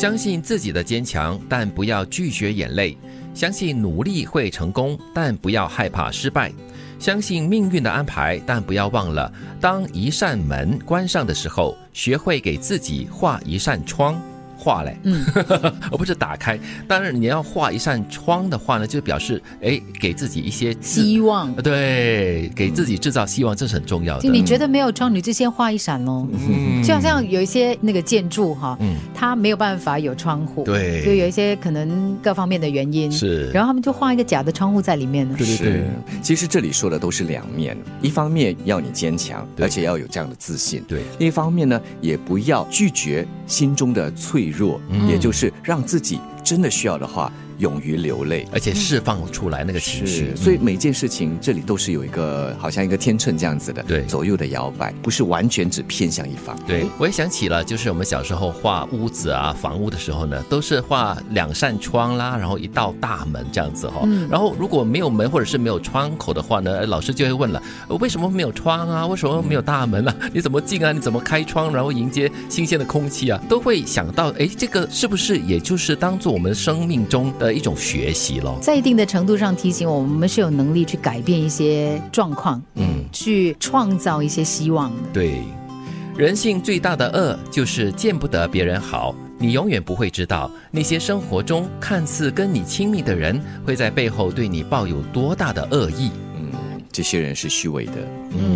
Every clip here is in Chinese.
相信自己的坚强，但不要拒绝眼泪；相信努力会成功，但不要害怕失败；相信命运的安排，但不要忘了，当一扇门关上的时候，学会给自己画一扇窗。画嘞，嗯，而不是打开。当然，你要画一扇窗的话呢，就表示哎，给自己一些希望。对，给自己制造希望，这是很重要的。就你觉得没有窗，你就先画一扇喽。嗯，就好像有一些那个建筑哈，嗯，它没有办法有窗户，对，就有一些可能各方面的原因是，然后他们就画一个假的窗户在里面呢。对对对，其实这里说的都是两面，一方面要你坚强，而且要有这样的自信。对，另一方面呢，也不要拒绝心中的脆弱，也就是让自己真的需要的话。勇于流泪，而且释放出来那个情绪，所以每件事情这里都是有一个好像一个天秤这样子的，对，左右的摇摆，不是完全只偏向一方。对，我也想起了，就是我们小时候画屋子啊、房屋的时候呢，都是画两扇窗啦，然后一道大门这样子哈。然后如果没有门或者是没有窗口的话呢，老师就会问了：为什么没有窗啊？为什么没有大门啊？你怎么进啊？你怎么开窗，然后迎接新鲜的空气啊？都会想到，哎，这个是不是也就是当做我们生命中的一种学习？在一定的程度上提醒我们，我们是有能力去改变一些状况，嗯，去创造一些希望的。对，人性最大的恶就是见不得别人好。你永远不会知道，那些生活中看似跟你亲密的人，会在背后对你抱有多大的恶意。这些人是虚伪的，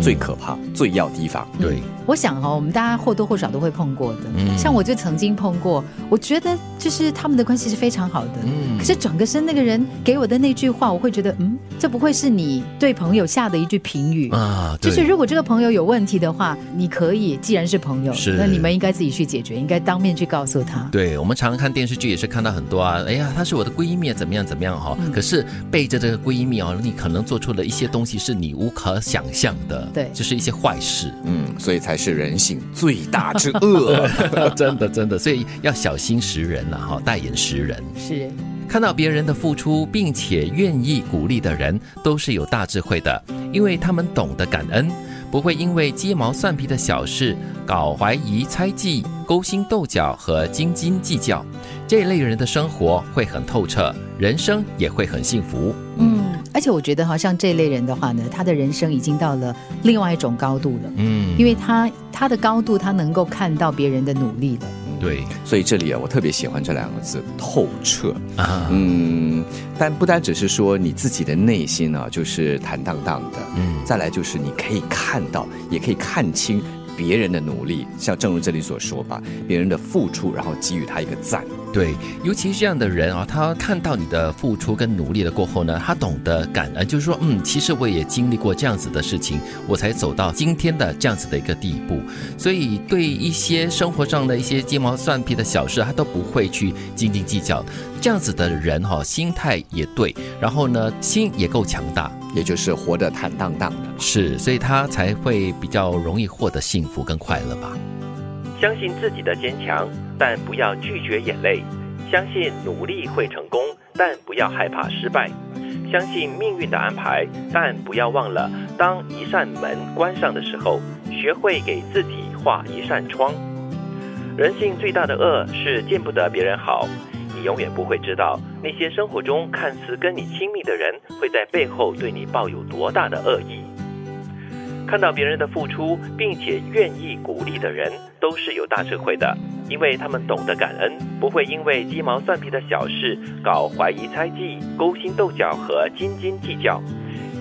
最可怕，最要提防。对，我想哈，我们大家或多或少都会碰过的。嗯，像我就曾经碰过，我觉得就是他们的关系是非常好的。嗯，可是转个身，那个人给我的那句话，我会觉得，嗯，这不会是你对朋友下的一句评语啊？就是如果这个朋友有问题的话，你可以，既然是朋友，是那你们应该自己去解决，应该当面去告诉他。对，我们常常看电视剧也是看到很多啊，哎呀，她是我的闺蜜，怎么样怎么样哈？可是背着这个闺蜜哦，你可能做出了一些东西。是你无可想象的，对，就是一些坏事，嗯，所以才是人性最大之恶，真的真的，所以要小心识人了哈，代言识人。是。看到别人的付出，并且愿意鼓励的人，都是有大智慧的，因为他们懂得感恩，不会因为鸡毛蒜皮的小事搞怀疑、猜忌、勾心斗角和斤斤计较，这一类人的生活会很透彻，人生也会很幸福，嗯。而且我觉得，好像这类人的话呢，他的人生已经到了另外一种高度了。嗯，因为他他的高度，他能够看到别人的努力了。对，所以这里啊，我特别喜欢这两个字“透彻”。啊，嗯，但不单只是说你自己的内心啊，就是坦荡荡的。嗯，再来就是你可以看到，也可以看清。别人的努力，像正如这里所说吧，别人的付出，然后给予他一个赞。对，尤其是这样的人啊，他看到你的付出跟努力了过后呢，他懂得感恩，就是说，嗯，其实我也经历过这样子的事情，我才走到今天的这样子的一个地步。所以，对一些生活上的一些鸡毛蒜皮的小事，他都不会去斤斤计较。这样子的人哈，心态也对，然后呢，心也够强大。也就是活得坦荡荡的，是，所以他才会比较容易获得幸幸福跟快乐吧。相信自己的坚强，但不要拒绝眼泪；相信努力会成功，但不要害怕失败；相信命运的安排，但不要忘了，当一扇门关上的时候，学会给自己画一扇窗。人性最大的恶是见不得别人好。你永远不会知道，那些生活中看似跟你亲密的人，会在背后对你抱有多大的恶意。看到别人的付出，并且愿意鼓励的人，都是有大智慧的，因为他们懂得感恩，不会因为鸡毛蒜皮的小事搞怀疑、猜忌、勾心斗角和斤斤计较。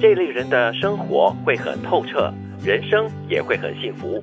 这类人的生活会很透彻，人生也会很幸福。